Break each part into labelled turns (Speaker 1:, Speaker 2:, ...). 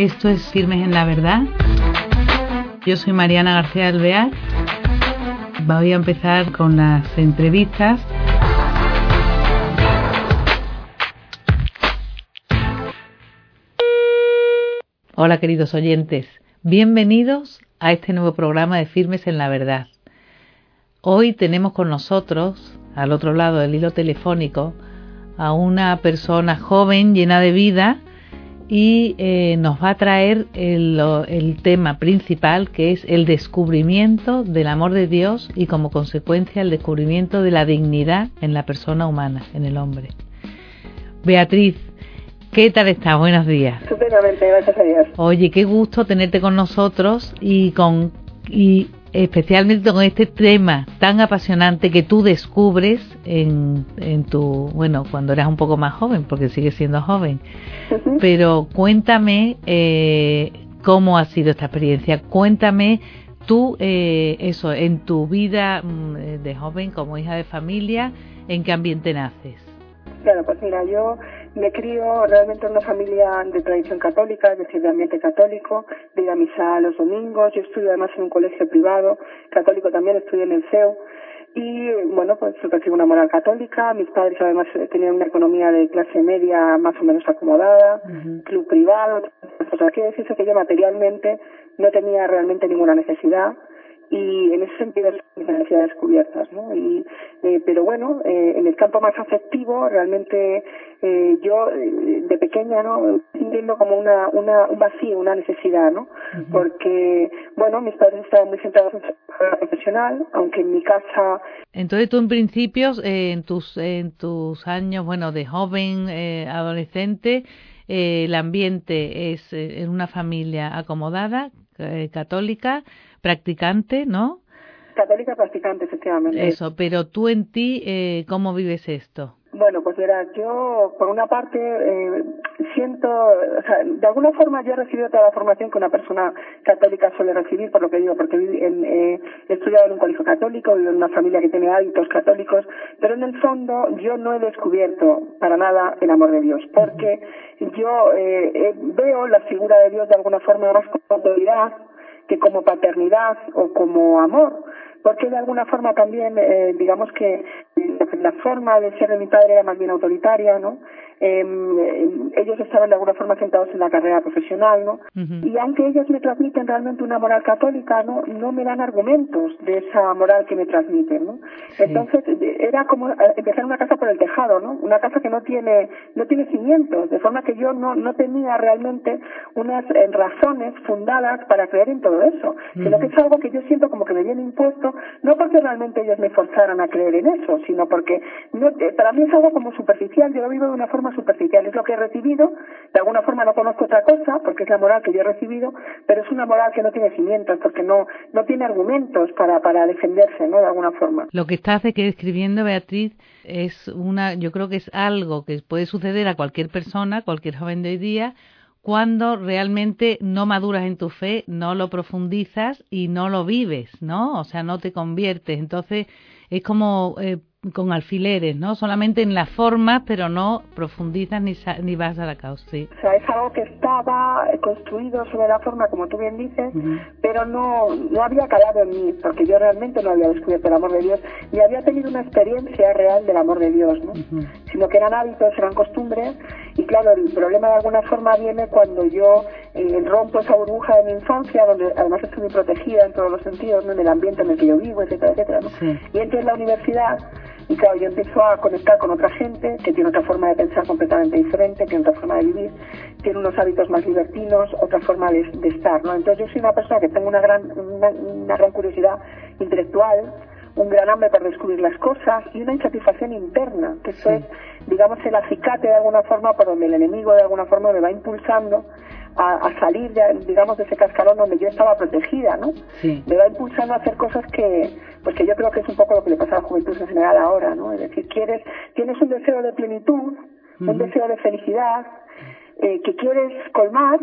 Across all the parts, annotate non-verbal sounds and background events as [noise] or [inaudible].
Speaker 1: Esto es Firmes en la Verdad. Yo soy Mariana García Alvear. Voy a empezar con las entrevistas. Hola queridos oyentes, bienvenidos a este nuevo programa de Firmes en la Verdad. Hoy tenemos con nosotros, al otro lado del hilo telefónico, a una persona joven, llena de vida, y eh, nos va a traer el, el, tema principal que es el descubrimiento del amor de Dios y como consecuencia el descubrimiento de la dignidad en la persona humana, en el hombre. Beatriz, ¿qué tal estás? Buenos días.
Speaker 2: Estupendamente, gracias a Dios.
Speaker 1: Oye, qué gusto tenerte con nosotros y con y especialmente con este tema tan apasionante que tú descubres en, en tu, bueno, cuando eras un poco más joven, porque sigues siendo joven. Pero cuéntame eh, cómo ha sido esta experiencia. Cuéntame tú, eh, eso, en tu vida mm, de joven, como hija de familia, ¿en qué ambiente naces?
Speaker 2: Claro, pues mira, yo me crío realmente en una familia de tradición católica, es decir, de ambiente católico, de ir a misa los domingos. Yo estudio además en un colegio privado, católico también, estudio en el CEU. Y bueno, pues recibo una moral católica. Mis padres además tenían una economía de clase media más o menos acomodada, club privado. O sea, quiere decirse que yo materialmente no tenía realmente ninguna necesidad y en ese sentido mis necesidades cubiertas, ¿no? Y, eh, pero bueno, eh, en el campo más afectivo, realmente eh, yo eh, de pequeña, ¿no? Sintiendo como una, una, un vacío, una necesidad, ¿no? Porque, bueno, mis padres estaban muy centrados en su profesional, aunque en mi casa...
Speaker 1: Entonces tú en principio, eh, en tus, en tus años, bueno, de joven, eh, adolescente, eh, el ambiente es en una familia acomodada, católica, practicante, ¿no?
Speaker 2: Católica practicante, efectivamente.
Speaker 1: Eso, pero tú en ti, eh, ¿cómo vives esto?
Speaker 2: Bueno, pues verás, yo por una parte eh, siento, o sea, de alguna forma yo he recibido toda la formación que una persona católica suele recibir, por lo que digo, porque en, eh, he estudiado en un colegio católico, vivo en una familia que tiene hábitos católicos, pero en el fondo yo no he descubierto para nada el amor de Dios, porque yo eh, veo la figura de Dios de alguna forma más como autoridad que como paternidad o como amor porque de alguna forma también eh, digamos que la forma de ser de mi padre era más bien autoritaria no eh, ellos estaban de alguna forma sentados en la carrera profesional no uh -huh. y aunque ellos me transmiten realmente una moral católica no no me dan argumentos de esa moral que me transmiten no sí. entonces era como empezar una casa por el tejado no una casa que no tiene no tiene cimientos de forma que yo no no tenía realmente unas eh, razones fundadas para creer en todo eso uh -huh. sino que es algo que yo siento como que me viene impuesto no porque realmente ellos me forzaran a creer en eso, sino porque no, eh, para mí es algo como superficial, yo lo vivo de una forma superficial, es lo que he recibido, de alguna forma no conozco otra cosa, porque es la moral que yo he recibido, pero es una moral que no tiene cimientos, porque no, no tiene argumentos para, para defenderse, ¿no? De alguna forma.
Speaker 1: Lo que estás describiendo, Beatriz, es una, yo creo que es algo que puede suceder a cualquier persona, cualquier joven de hoy día, cuando realmente no maduras en tu fe, no lo profundizas y no lo vives, ¿no? O sea, no te conviertes. Entonces, es como eh, con alfileres, ¿no? Solamente en la forma, pero no profundizas ni, ni vas a la causa. Sí.
Speaker 2: O sea, es algo que estaba construido sobre la forma, como tú bien dices, uh -huh. pero no, no había calado en mí, porque yo realmente no había descubierto el amor de Dios, ni había tenido una experiencia real del amor de Dios, ¿no? Uh -huh. Sino que eran hábitos, eran costumbres, y claro, el problema de alguna forma viene cuando yo eh, rompo esa burbuja de mi infancia, donde además estoy muy protegida en todos los sentidos, ¿no? en el ambiente en el que yo vivo, etcétera, etcétera, ¿no? Sí. Y entro en la universidad y claro, yo empiezo a conectar con otra gente que tiene otra forma de pensar completamente diferente, tiene otra forma de vivir, tiene unos hábitos más libertinos, otra forma de, de estar, ¿no? Entonces yo soy una persona que tengo una gran, una, una gran curiosidad intelectual, un gran hambre por descubrir las cosas y una insatisfacción interna, que eso sí. es, digamos, el acicate de alguna forma por donde el enemigo de alguna forma me va impulsando a, a salir, de, digamos, de ese cascarón donde yo estaba protegida, ¿no?
Speaker 1: Sí.
Speaker 2: Me va impulsando a hacer cosas que, pues que yo creo que es un poco lo que le pasa a la juventud en general ahora, ¿no? Es decir, quieres, tienes un deseo de plenitud, uh -huh. un deseo de felicidad, eh, que quieres colmar,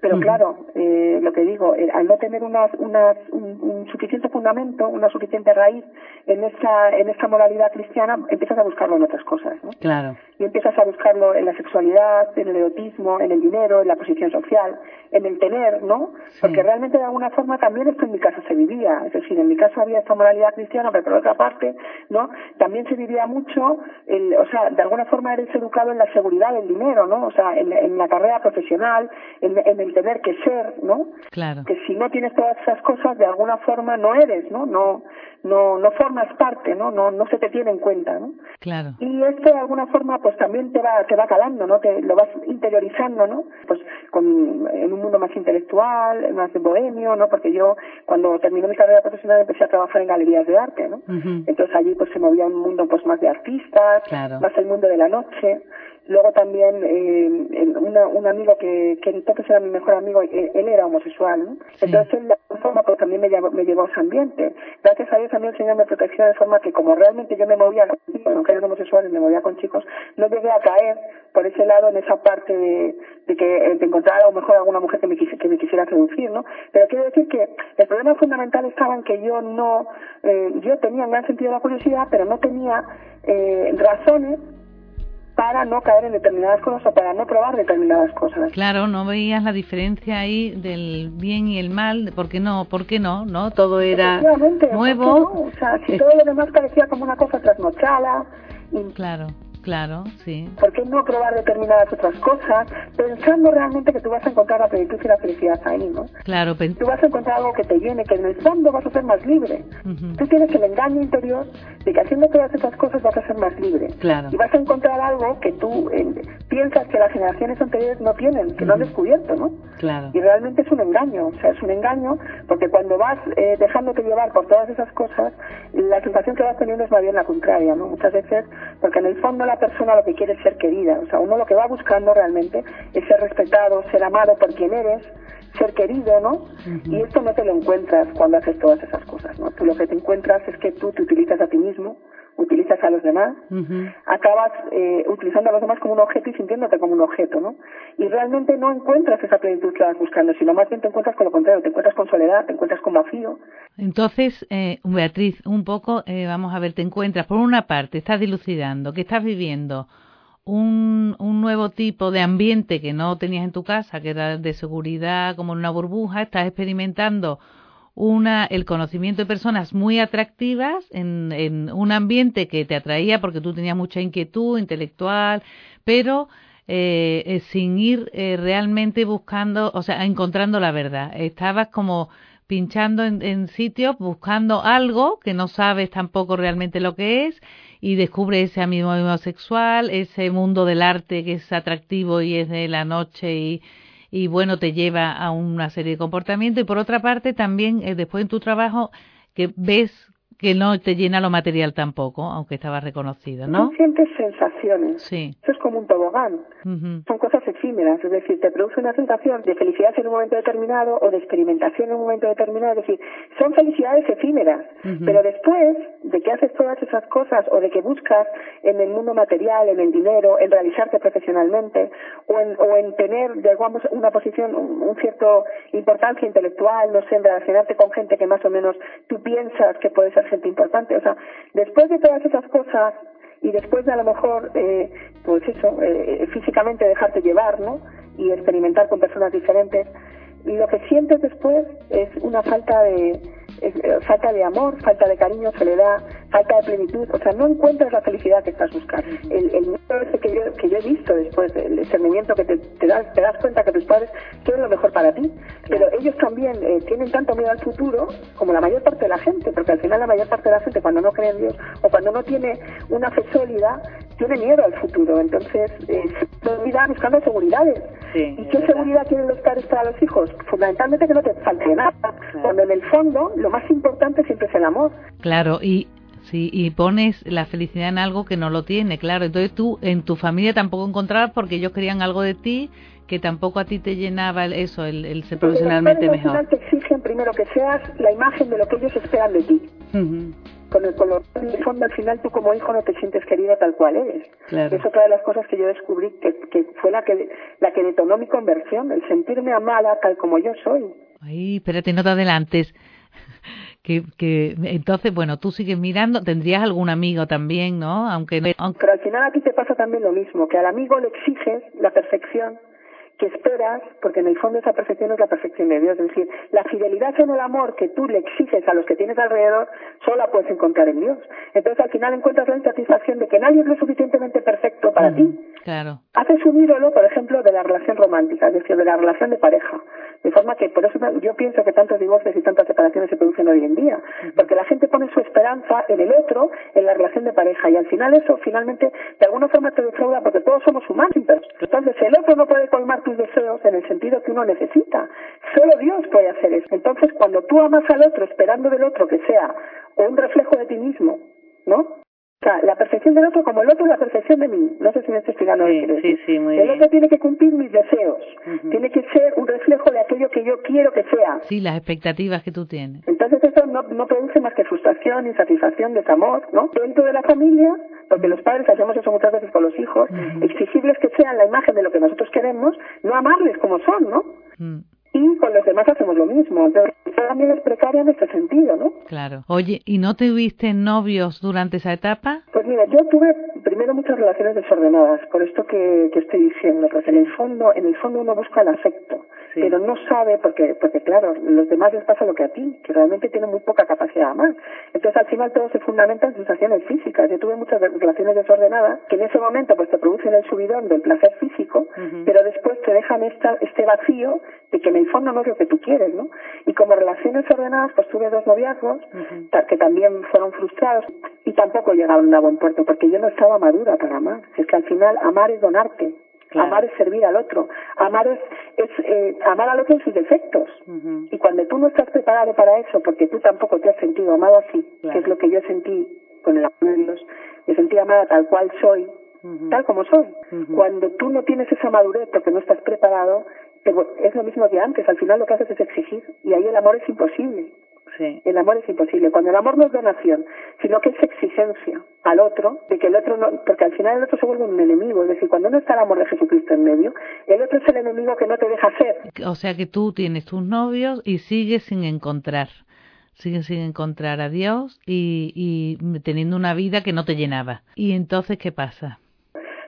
Speaker 2: pero uh -huh. claro, eh, lo que digo, eh, al no tener unas, unas, un, un, suficiente fundamento, una suficiente raíz en esa, en esa moralidad cristiana, empiezas a buscarlo en otras cosas, ¿no?
Speaker 1: Claro.
Speaker 2: y empiezas a buscarlo en la sexualidad, en el erotismo, en el dinero, en la posición social, en el tener, ¿no? Porque realmente de alguna forma también esto en mi caso se vivía, es decir, en mi caso había esta moralidad cristiana, pero por otra parte, ¿no? También se vivía mucho, el, o sea, de alguna forma eres educado en la seguridad del dinero, ¿no? O sea, en, en la carrera profesional, en, en, el tener que ser, ¿no?
Speaker 1: Claro.
Speaker 2: Que si no tienes todas esas cosas, de alguna forma no eres, ¿no? No, no, no formas parte, ¿no? No, no se te tiene en cuenta, ¿no?
Speaker 1: Claro.
Speaker 2: Y esto de alguna forma, pues también te va, te va calando, ¿no? Te lo vas interiorizando, ¿no? Pues con, en un mundo más intelectual, más bohemio, ¿no? Porque yo, cuando terminé mi carrera profesional, empecé a trabajar en galerías de arte, ¿no? Entonces allí, pues se movía un mundo, pues más de artistas, más el mundo de la noche. Luego también eh, una, un amigo que, que entonces era mi mejor amigo, él, él era homosexual, ¿no? Entonces él de alguna forma pues también me llevó, me llevó a ese ambiente. Gracias a También Señor me de forma que como realmente yo me movía con chicos, aunque eran homosexuales, me movía con chicos, no llegué a caer por ese lado en esa parte de, que de encontrar a lo mejor alguna mujer que me, quise, que me quisiera seducir, ¿no? Pero quiero decir que el problema fundamental estaba en que yo no, eh, yo tenía un gran sentido de la curiosidad, pero no tenía eh, razones para no caer en determinadas cosas o para no probar determinadas cosas.
Speaker 1: Claro, no veías la diferencia ahí del bien y el mal, ¿por qué no? ¿Por qué no? ¿No? Todo era nuevo.
Speaker 2: No? O sea, si todo lo demás parecía como una cosa trasnochada. Y...
Speaker 1: Claro. Claro, sí.
Speaker 2: ¿Por qué no probar determinadas otras cosas pensando realmente que tú vas a encontrar la plenitud y la felicidad ahí, ¿no?
Speaker 1: Claro.
Speaker 2: Tú vas a encontrar algo que te llene, que en el fondo vas a ser más libre. Tú tienes el engaño interior de que haciendo todas esas cosas vas a ser más libre.
Speaker 1: Claro.
Speaker 2: Y vas a encontrar algo que tú eh, piensas que las generaciones anteriores no tienen, que no han descubierto, ¿no?
Speaker 1: Claro.
Speaker 2: Y realmente es un engaño, o sea, es un engaño porque cuando vas eh, dejándote llevar por todas esas cosas, la sensación que vas teniendo es más bien la contraria, ¿no? Muchas veces, porque en el fondo la persona lo que quiere es ser querida. O sea, uno lo que va buscando realmente es ser respetado, ser amado por quien eres, ser querido, ¿no? Y esto no te lo encuentras cuando haces todas esas cosas, ¿no? Tú lo que te encuentras es que tú te utilizas a ti mismo, utilizas a los demás, acabas eh, utilizando a los demás como un objeto y sintiéndote como un objeto, ¿no? Y realmente no encuentras esa plenitud que vas buscando, sino más bien te encuentras con lo contrario, te encuentras con soledad, te encuentras con vacío.
Speaker 1: Entonces, eh, Beatriz, un poco, eh, vamos a ver, te encuentras, por una parte, estás dilucidando, que estás viviendo un, un nuevo tipo de ambiente que no tenías en tu casa, que era de seguridad, como en una burbuja, estás experimentando una, el conocimiento de personas muy atractivas en, en un ambiente que te atraía porque tú tenías mucha inquietud intelectual, pero eh, eh, sin ir eh, realmente buscando, o sea, encontrando la verdad. Estabas como pinchando en, en sitios, buscando algo que no sabes tampoco realmente lo que es y descubre ese amigo sexual, ese mundo del arte que es atractivo y es de la noche y, y bueno, te lleva a una serie de comportamientos. Y por otra parte, también eh, después en tu trabajo, que ves que no te llena lo material tampoco, aunque estabas reconocido, ¿no?
Speaker 2: Tú sientes sensaciones.
Speaker 1: Sí.
Speaker 2: Eso es como un tobogán. Son cosas efímeras, es decir, te produce una sensación de felicidad en un momento determinado o de experimentación en un momento determinado, es decir, son felicidades efímeras, pero después de que haces todas esas cosas o de que buscas en el mundo material, en el dinero, en realizarte profesionalmente o en, o en tener, digamos, una posición, un cierto importancia intelectual, no sé, en relacionarte con gente que más o menos tú piensas que puede ser gente importante. O sea, después de todas esas cosas y después de a lo mejor, eh, pues eso, eh, físicamente dejarte llevar, ¿no? Y experimentar con personas diferentes, lo que sientes después es una falta de, es, eh, falta de amor, falta de cariño, soledad, falta de plenitud, o sea, no encuentras la felicidad que estás buscando. El, el miedo ese que yo, que yo he visto después, el discernimiento que te, te, das, te das cuenta que tus padres quieren lo mejor para ti, pero ellos también eh, tienen tanto miedo al futuro como la mayor parte de la gente, porque al final la mayor parte de la gente cuando no cree en Dios o cuando no tiene una fe sólida, tiene miedo al futuro, entonces eh, se olvida buscando seguridades.
Speaker 3: Sí,
Speaker 2: ¿Y qué seguridad quieren los padres para los hijos? Fundamentalmente que no te falte nada, cuando en el fondo lo más importante siempre es el amor.
Speaker 1: Claro, y Sí, y pones la felicidad en algo que no lo tiene, claro. Entonces tú en tu familia tampoco encontrabas porque ellos querían algo de ti que tampoco a ti te llenaba el, eso, el, el ser profesionalmente
Speaker 2: los
Speaker 1: mejor.
Speaker 2: Al final te exigen primero que seas la imagen de lo que ellos esperan de ti.
Speaker 1: Uh -huh.
Speaker 2: Con el color en el fondo al final tú como hijo no te sientes querido tal cual eres.
Speaker 1: Claro.
Speaker 2: Es otra de las cosas que yo descubrí que, que fue la que la que detonó mi conversión, el sentirme amada tal como yo soy.
Speaker 1: Ay, espérate, no te adelantes [laughs] que, que entonces, bueno, tú sigues mirando, tendrías algún amigo también, ¿no? Aunque,
Speaker 2: aunque... Pero al final a ti te pasa también lo mismo, que al amigo le exiges la perfección que esperas, porque en el fondo esa perfección es la perfección de Dios. Es decir, la fidelidad en el amor que tú le exiges a los que tienes alrededor, solo la puedes encontrar en Dios. Entonces al final encuentras la insatisfacción de que nadie es lo suficientemente perfecto para ti.
Speaker 1: Claro.
Speaker 2: Haces un ídolo, por ejemplo, de la relación romántica, es decir, de la relación de pareja. De forma que, por eso yo pienso que tantos divorcios y tantas separaciones se producen hoy en día. Porque la gente pone su esperanza en el otro, en la relación de pareja. Y al final eso, finalmente, de alguna forma te defrauda porque todos somos humanos. Entonces el otro no puede colmar tus deseos en el sentido que uno necesita. Solo Dios puede hacer eso. Entonces, cuando tú amas al otro esperando del otro que sea un reflejo de ti mismo, ¿no? O sea, la perfección del otro como el otro es la perfección de mí. No sé si me estoy explicando.
Speaker 1: Sí, sí, sí, muy
Speaker 2: el otro tiene que cumplir mis deseos. Tiene que ser un reflejo de aquello que yo quiero que sea.
Speaker 1: Sí, las expectativas que tú tienes.
Speaker 2: Entonces no, produce más que frustración, insatisfacción, desamor, ¿no? Dentro de la familia, porque los padres hacemos eso muchas veces con los hijos, exigibles que sean la imagen de lo que nosotros queremos, no amarles como son, ¿no? y con los demás hacemos lo mismo. Entonces, también es precaria en este sentido, ¿no?
Speaker 1: Claro. Oye, ¿y no tuviste novios durante esa etapa?
Speaker 2: Pues mira, yo tuve primero muchas relaciones desordenadas, por esto que, que estoy diciendo, porque en el fondo, en el fondo uno busca el afecto, pero no sabe, porque, porque claro, los demás les pasa lo que a ti, que realmente tienen muy poca capacidad de amar. Entonces al final todo se fundamenta en sensaciones físicas. Yo tuve muchas relaciones desordenadas que en ese momento pues te producen el subidón del placer físico, pero después te dejan esta, este vacío de que en el fondo no es lo que tú quieres, ¿no? Y como relaciones ordenadas, pues tuve dos noviazgos que también fueron frustrados y tampoco llegaron a buen puerto porque yo no estaba madura para amar. Es que al final amar es donarte. Amar es servir al otro. Amar es, es eh, amar al otro en sus defectos. Y cuando tú no estás preparado para eso, porque tú tampoco te has sentido amado así, que es lo que yo sentí con el amor de Dios, me sentí amada tal cual soy, tal como soy. Cuando tú no tienes esa madurez porque no estás preparado, es lo mismo que antes, al final lo que haces es exigir y ahí el amor es imposible. El amor es imposible. Cuando el amor no es donación, sino que es exigencia al otro, de que el otro no, porque al final el otro se vuelve un enemigo. Es decir, cuando no está el amor de Jesucristo en medio, el otro es el enemigo que no te deja ser.
Speaker 1: O sea que tú tienes tus novios y sigues sin encontrar. Sigues sin encontrar a Dios y, y teniendo una vida que no te llenaba. ¿Y entonces qué pasa?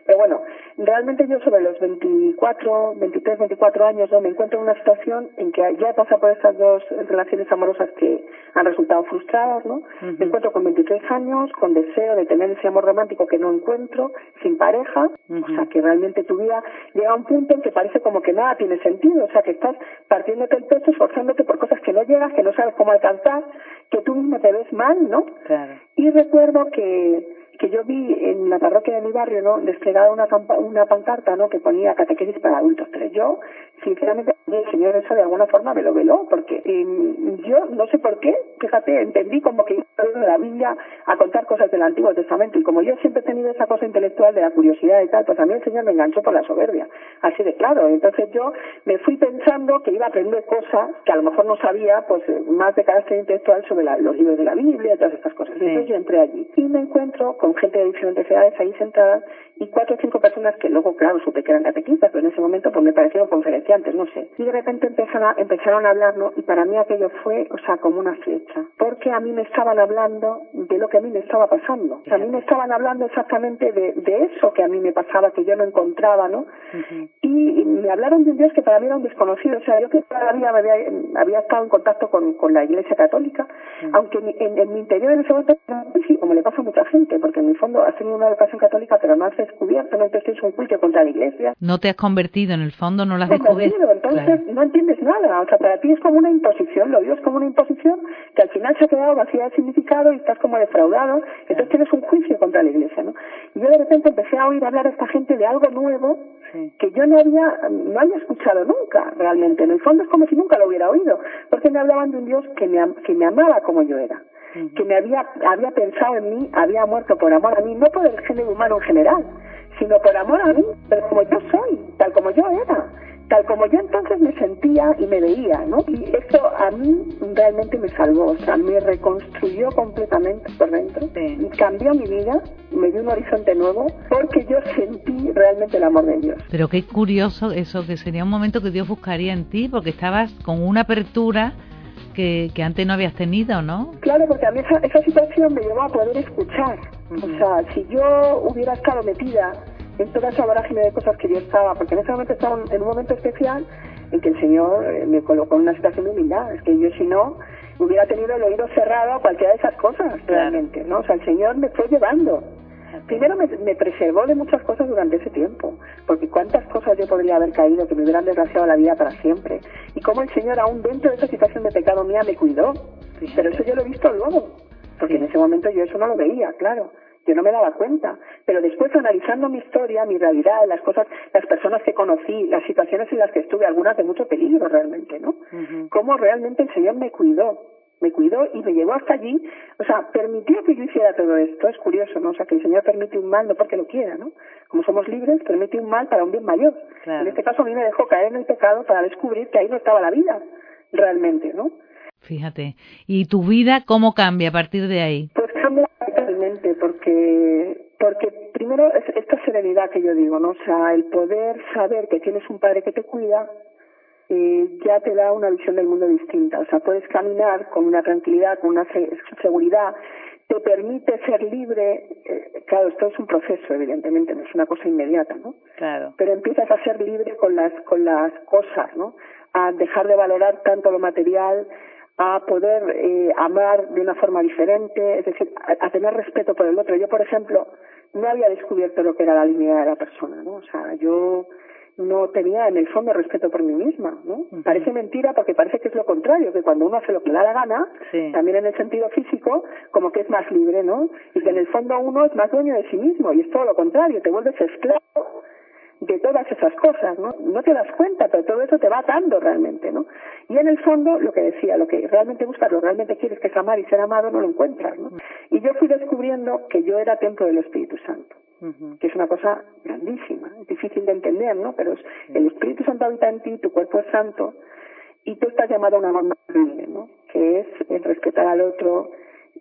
Speaker 2: Pero bueno, realmente yo sobre los 24, 23, 24 años ¿no? me encuentro en una situación en que ya he pasado por estas dos relaciones amorosas que han resultado frustradas, ¿no? Me encuentro con 23 años, con deseo de tener ese amor romántico que no encuentro, sin pareja, o sea que realmente tu vida llega a un punto en que parece como que nada tiene sentido, o sea que estás partiéndote el pecho, esforzándote por cosas que no llegas, que no sabes cómo alcanzar, que tú mismo te ves mal, ¿no?
Speaker 1: Claro.
Speaker 2: Y recuerdo que que yo vi en la parroquia de mi barrio, ¿no? Desplegada una, una pancarta, ¿no? Que ponía catequesis para adultos. Pero yo, sinceramente, el Señor eso de alguna forma me lo veló, porque eh, yo no sé por qué, fíjate, entendí como que iba de la Biblia a contar cosas del Antiguo Testamento. Y como yo siempre he tenido esa cosa intelectual de la curiosidad y tal, pues a mí el Señor me enganchó por la soberbia. Así de claro. Entonces yo me fui pensando que iba a aprender cosas que a lo mejor no sabía, pues más de carácter intelectual sobre la, los libros de la Biblia y todas estas cosas.
Speaker 1: Sí.
Speaker 2: Entonces yo entré allí y me encuentro con gente de diferentes edades ahí sentadas y cuatro o cinco personas que luego, claro, supe que eran catequistas, pero en ese momento pues me parecieron conferenciantes, no sé. Y de repente empezaron a, empezaron a hablar, ¿no? Y para mí aquello fue, o sea, como una flecha. Porque a mí me estaban hablando de lo que a mí me estaba pasando. O sea, a mí me estaban hablando exactamente de, de eso que a mí me pasaba, que yo no encontraba, ¿no? Y me hablaron de un Dios que para mí era un desconocido. O sea, yo que todavía había, había estado en contacto con, con la Iglesia Católica, aunque en, en, mi interior en ese momento, como le pasa a mucha gente, porque en mi fondo has tenido una educación católica, pero no has descubierto, no es un juicio contra la Iglesia.
Speaker 1: No te has convertido, en el fondo no lo has
Speaker 2: descubierto. Entonces claro. no entiendes nada. O sea, para ti es como una imposición, lo digo es como una imposición que al final se ha quedado vacía de significado y estás como defraudado. Entonces tienes un juicio contra la Iglesia, ¿no? Y yo de repente empecé a oír hablar a esta gente de algo nuevo
Speaker 1: sí.
Speaker 2: que yo no había, no había escuchado nunca realmente. En el fondo es como si nunca lo hubiera oído, porque me hablaban de un Dios que me, que me amaba como yo era. Que me había, había pensado en mí, había muerto por amor a mí, no por el género humano en general, sino por amor a mí, pero como yo soy, tal como yo era, tal como yo entonces me sentía y me veía, ¿no? Y eso a mí realmente me salvó, o sea, me reconstruyó completamente por dentro,
Speaker 1: sí.
Speaker 2: y cambió mi vida, me dio un horizonte nuevo, porque yo sentí realmente el amor de Dios.
Speaker 1: Pero qué curioso eso, que sería un momento que Dios buscaría en ti, porque estabas con una apertura que, que antes no habías tenido, ¿no?
Speaker 2: Claro, porque a mí esa, esa situación me llevó a poder escuchar. O sea, si yo hubiera estado metida en toda esa vorágine de cosas que yo estaba, porque en ese momento estaba en un momento especial en que el Señor eh, me colocó en una situación de humildad. Es que yo si no hubiera tenido el oído cerrado a cualquiera de esas cosas, realmente, ¿no? O sea, el Señor me fue llevando. Primero me, me, preservó de muchas cosas durante ese tiempo, porque cuántas cosas yo podría haber caído que me hubieran desgraciado la vida para siempre. Y cómo el Señor, aún dentro de esa situación de pecado mía, me cuidó. Pero eso yo lo he visto luego, porque en ese momento yo eso no lo veía, claro yo no me daba cuenta. Pero después analizando mi historia, mi realidad, las cosas, las personas que conocí, las situaciones en las que estuve, algunas de mucho peligro realmente, ¿no? Cómo realmente el Señor me cuidó, me cuidó y me llevó hasta allí, o sea, permitió que yo hiciera todo esto, es curioso, ¿no? O sea, que el Señor permite un mal no porque lo quiera, ¿no? Como somos libres, permite un mal para un bien mayor. En este caso a mí me dejó caer en el pecado para descubrir que ahí no estaba la vida, realmente, ¿no?
Speaker 1: Fíjate. ¿Y tu vida cómo cambia a partir de ahí?
Speaker 2: Pues cambia totalmente, porque porque primero es esta serenidad que yo digo, ¿no? O sea, el poder saber que tienes un padre que te cuida eh, ya te da una visión del mundo distinta. O sea, puedes caminar con una tranquilidad, con una seguridad, te permite ser libre. Eh, claro, esto es un proceso, evidentemente, no es una cosa inmediata, ¿no?
Speaker 1: Claro.
Speaker 2: Pero empiezas a ser libre con las con las cosas, ¿no? A dejar de valorar tanto lo material, a poder eh, amar de una forma diferente, es decir, a, tener respeto por el otro. Yo, por ejemplo, no había descubierto lo que era la dignidad de la persona, ¿no? O sea, yo no tenía en el fondo respeto por mí misma, ¿no? Parece mentira porque parece que es lo contrario, que cuando uno hace lo que le da la gana, también en el sentido físico, como que es más libre, ¿no? Y que en el fondo uno es más dueño de sí mismo y es todo lo contrario, te vuelves esclavo de todas esas cosas, ¿no? No te das cuenta, pero todo eso te va atando realmente, ¿no? Y en el fondo, lo que decía, lo que realmente buscas, lo que realmente quieres que es amar y ser amado, no lo encuentras, ¿no? Y yo fui descubriendo que yo era templo del Espíritu Santo, que es una cosa grandísima, es difícil de entender, ¿no? Pero el Espíritu Santo habita en ti, tu cuerpo es santo, y tú estás llamado a una más grande, ¿no? Que es el respetar al otro,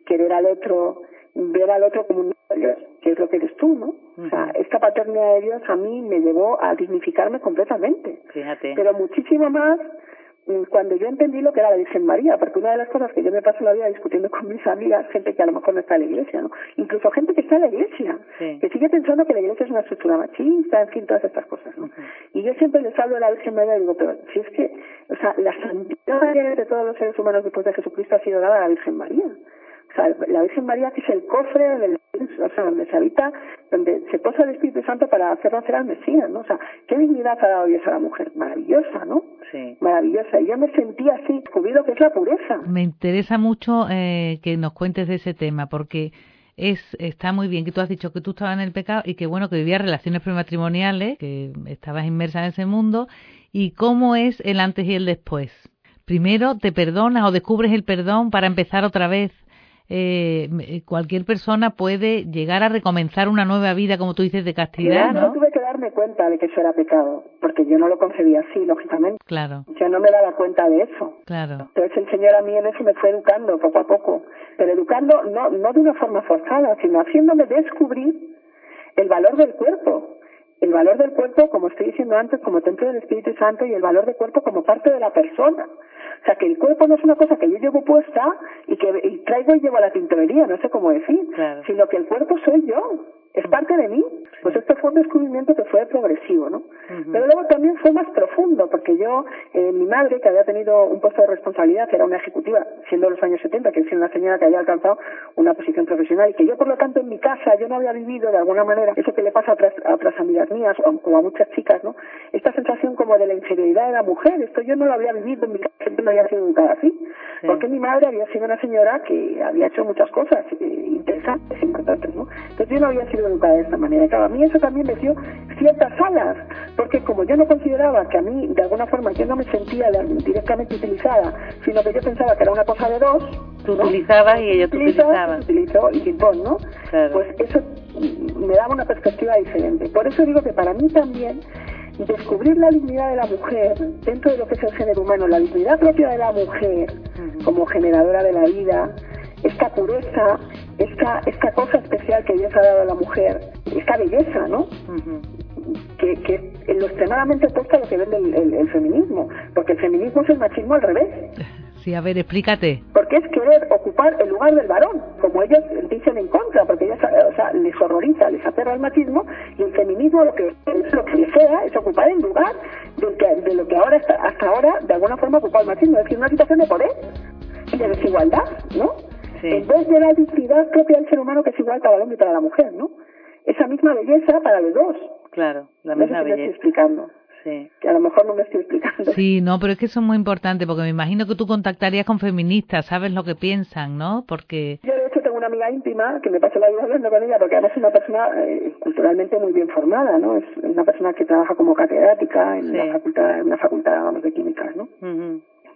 Speaker 2: querer al otro, ver al otro como un Dios, que es lo que eres tú, ¿no? O sea, esta paternidad de Dios a mí me llevó a dignificarme completamente.
Speaker 1: Fíjate.
Speaker 2: Pero muchísimo más cuando yo entendí lo que era la Virgen María, porque una de las cosas que yo me paso la vida discutiendo con mis amigas, gente que a lo mejor no está en la iglesia, ¿no? Incluso gente que está en la iglesia, que sigue pensando que la iglesia es una estructura machista, en fin, todas estas cosas, ¿no? Y yo siempre les hablo de la Virgen María y digo, pero si es que, o sea, la santidad de todos los seres humanos después de Jesucristo ha sido dada a la Virgen María. O sea, la Virgen María que es el cofre del o sea, donde se habita, donde se posa el Espíritu Santo para hacer nacer al Mesías, ¿no? O sea, qué dignidad ha dado Dios a la mujer, maravillosa, ¿no?
Speaker 1: Sí.
Speaker 2: Maravillosa. Y yo me sentía así, que es la pureza.
Speaker 1: Me interesa mucho eh, que nos cuentes de ese tema, porque es está muy bien que tú has dicho que tú estabas en el pecado y que bueno que vivías relaciones prematrimoniales, que estabas inmersa en ese mundo y cómo es el antes y el después. Primero te perdonas o descubres el perdón para empezar otra vez eh, cualquier persona puede llegar a recomenzar una nueva vida, como tú dices, de castidad,
Speaker 2: ¿no? tuve que darme cuenta de que eso era pecado, porque yo no lo concebía así, lógicamente.
Speaker 1: Claro.
Speaker 2: Yo no me daba cuenta de eso.
Speaker 1: Claro.
Speaker 2: Entonces el Señor a mí en eso me fue educando poco a poco, pero educando no, no de una forma forzada, sino haciéndome descubrir el valor del cuerpo el valor del cuerpo, como estoy diciendo antes, como templo del Espíritu Santo y el valor del cuerpo como parte de la persona. O sea, que el cuerpo no es una cosa que yo llevo puesta y que traigo y llevo a la tintorería, no sé cómo decir, sino que el cuerpo soy yo es parte de mí. Pues esto fue un descubrimiento que fue progresivo, ¿no? Pero luego también fue más profundo, porque yo, eh, mi madre, que había tenido un puesto de responsabilidad, que era una ejecutiva, siendo los años 70, que es una señora que había alcanzado una posición profesional, y que yo, por lo tanto, en mi casa, yo no había vivido de alguna manera eso que le pasa a otras, a otras amigas mías, o, a muchas chicas, ¿no? Esta sensación como de la inferioridad de la mujer, esto yo no lo había vivido en mi casa, siempre no había sido educada así, porque mi madre había sido una señora que había hecho muchas cosas eh, interesantes, importantes, ¿no? Entonces yo no había sido educada de esta manera. Claro, a mí eso también me dio ciertas alas, porque como yo no consideraba que a mí, de alguna forma, yo no me sentía directamente utilizada, sino que yo pensaba que era una cosa de dos.
Speaker 1: Tú utilizabas y ellos te utilizaban.
Speaker 2: Utilizó y ¿no? Pues eso me daba una perspectiva diferente. Por eso digo que para mí también descubrir la dignidad de la mujer dentro de lo que es el género humano, la dignidad propia de la mujer como generadora de la vida, esta pureza, esta, esta cosa especial que Dios ha dado a la mujer, esta belleza, ¿no? que, que es lo extremadamente opuesto a lo que vende el, el, feminismo, porque el feminismo es el machismo al revés. [laughs]
Speaker 1: Sí, a ver, explícate.
Speaker 2: Porque es querer ocupar el lugar del varón, como ellos dicen en contra, porque ellos, o sea, les horroriza, les aterra el machismo y el feminismo lo que lo que desea es ocupar el lugar de, lo que ahora hasta ahora de alguna forma ocupa el machismo, es decir, una situación de poder de desigualdad, ¿no? En vez de la dignidad propia del ser humano que es igual para el hombre y para la mujer, ¿no? Esa misma belleza para los dos.
Speaker 1: Claro, la misma belleza.
Speaker 2: estoy explicando. Sí. Que a lo mejor no me estoy explicando.
Speaker 1: Sí, no, pero es que eso es muy importante porque me imagino que tú contactarías con feministas, sabes lo que piensan, ¿no? Porque...
Speaker 2: Yo de hecho tengo una amiga íntima que me pasa la vida hablando con ella porque además es una persona eh, culturalmente muy bien formada, ¿no? Es una persona que trabaja como catedrática en la facultad, en una facultad vamos, de químicas, ¿no?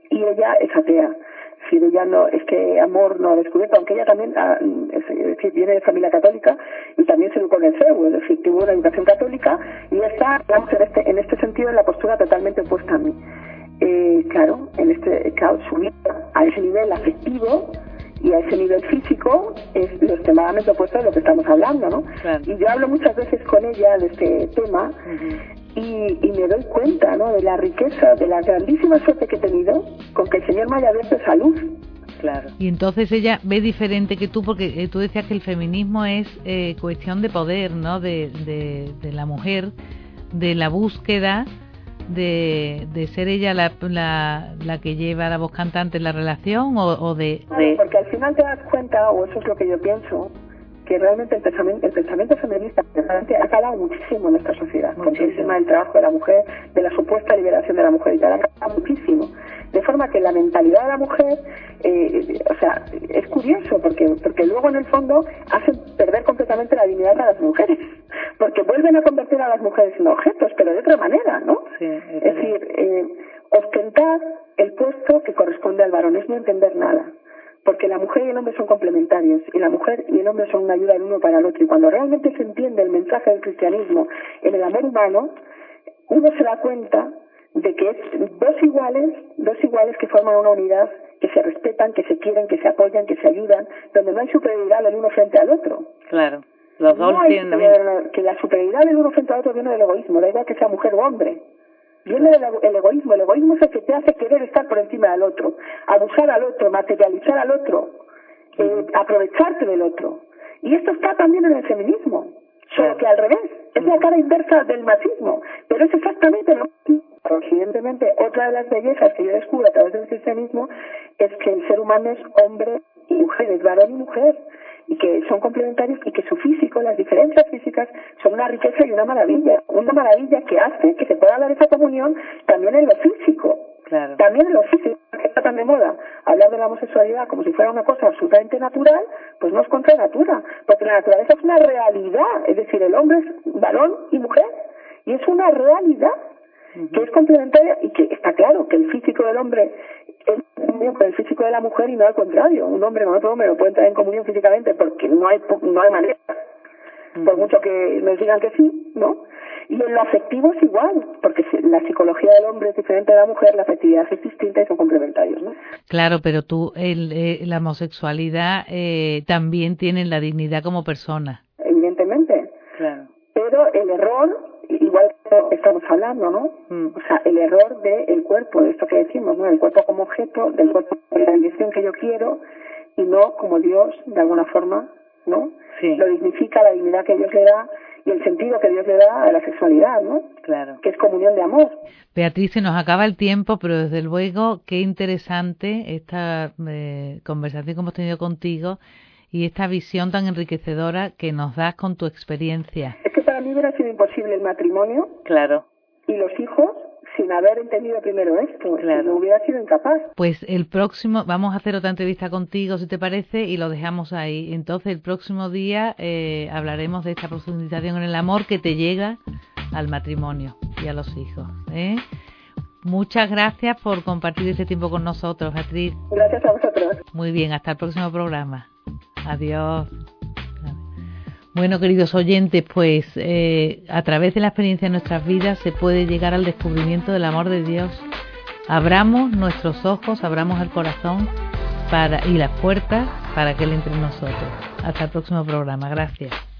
Speaker 2: Y ella es atea si ella no, es que amor no ha descubierto, aunque ella también, ah, es, decir, viene de familia católica y también se educó en el CEU, es decir, tuvo una educación católica y está, digamos, en este, en este sentido, en la postura totalmente opuesta a mí. Eh, claro, en este, claro, su vida a ese nivel afectivo y a ese nivel físico es lo extremadamente opuesto de lo que estamos hablando, ¿no? Y yo hablo muchas veces con ella de este tema y, y, me doy cuenta, ¿no? De la riqueza, de la grandísima suerte que he tenido con que el Señor me haya abierto esa luz.
Speaker 1: Claro. Y entonces ella ve diferente que tú, porque eh, tú decías que el feminismo es eh, cuestión de poder, ¿no? De, de, de la mujer, de la búsqueda de, de ser ella la, la, la, que lleva la voz cantante en la relación o, o de,
Speaker 2: Porque al final te das cuenta, o eso es lo que yo pienso, que realmente el pensamiento, el pensamiento feminista ha calado muchísimo en nuestra sociedad, con el tema del trabajo de la mujer, de la supuesta liberación de la mujer y tal, ha calado muchísimo. De forma que la mentalidad de la mujer, eh, o sea, es curioso porque, porque luego en el fondo hacen perder completamente la dignidad a las mujeres, [laughs] porque vuelven a convertir a las mujeres en objetos, pero de otra manera, ¿no? es, decir, eh, ostentar el puesto que corresponde al varón es no entender nada porque la mujer y el hombre son complementarios y la mujer y el hombre son una ayuda el uno para el otro y cuando realmente se entiende el mensaje del cristianismo en el amor humano uno se da cuenta de que es dos iguales, dos iguales que forman una unidad, que se respetan, que se quieren, que se apoyan, que se ayudan, donde no hay superioridad del uno frente al otro.
Speaker 1: Claro, los dos tienen
Speaker 2: que la superioridad del uno frente al otro viene del egoísmo, da igual que sea mujer o hombre. Viene del egoísmo, el egoísmo es el que te hace querer estar por encima del otro, abusar al otro, materializar al otro, eh, aprovecharte del otro. Y esto está también en el feminismo, solo que al revés, es la cara inversa del machismo, pero es exactamente lo mismo. Evidentemente, otra de las bellezas que yo descubro a través del cristianismo es que el ser humano es hombre y mujer, es varón y mujer, y que son complementarios y que su físico, las diferencias físicas, son una riqueza y una maravilla. Una maravilla que hace que se pueda dar esa comunión también en lo físico. Claro. También en lo físico, que está tan de moda hablar de la homosexualidad como si fuera una cosa absolutamente natural, pues no es contra natura, porque la naturaleza es una realidad, es decir, el hombre es varón y mujer, y es una realidad que es complementaria y que está claro que el físico del hombre es con el físico de la mujer y no al contrario. Un hombre con otro hombre no puede entrar en comunión físicamente porque no hay, no hay manera. Por mucho que nos digan que sí, ¿no? Y en lo afectivo es igual, porque la psicología del hombre es diferente de la mujer, la afectividad es distinta y son complementarios, ¿no?
Speaker 1: Claro, pero tú, el, eh, la homosexualidad eh, también tiene la dignidad como persona.
Speaker 2: Evidentemente. Claro. Pero el error igual que estamos hablando, ¿no? Mm. O sea, el error del cuerpo, de esto que decimos, ¿no? El cuerpo como objeto, del cuerpo de la dirección que yo quiero y no como Dios, de alguna forma, ¿no? Sí. Lo dignifica la dignidad que Dios le da y el sentido que Dios le da a la sexualidad, ¿no? Claro. Que es comunión de amor.
Speaker 1: Beatriz, se nos acaba el tiempo, pero desde luego qué interesante esta eh, conversación que hemos tenido contigo y esta visión tan enriquecedora que nos das con tu experiencia.
Speaker 2: Es que para mí hubiera sido imposible el matrimonio.
Speaker 1: Claro.
Speaker 2: Y los hijos sin haber entendido primero esto. Claro. No hubiera sido incapaz.
Speaker 1: Pues el próximo, vamos a hacer otra entrevista contigo, si te parece, y lo dejamos ahí. Entonces, el próximo día eh, hablaremos de esta profundización en el amor que te llega al matrimonio y a los hijos. ¿eh? Muchas gracias por compartir este tiempo con nosotros, Beatriz.
Speaker 2: Gracias a vosotros.
Speaker 1: Muy bien, hasta el próximo programa. Adiós. Bueno, queridos oyentes, pues eh, a través de la experiencia de nuestras vidas se puede llegar al descubrimiento del amor de Dios. Abramos nuestros ojos, abramos el corazón para, y las puertas para que Él entre en nosotros. Hasta el próximo programa. Gracias.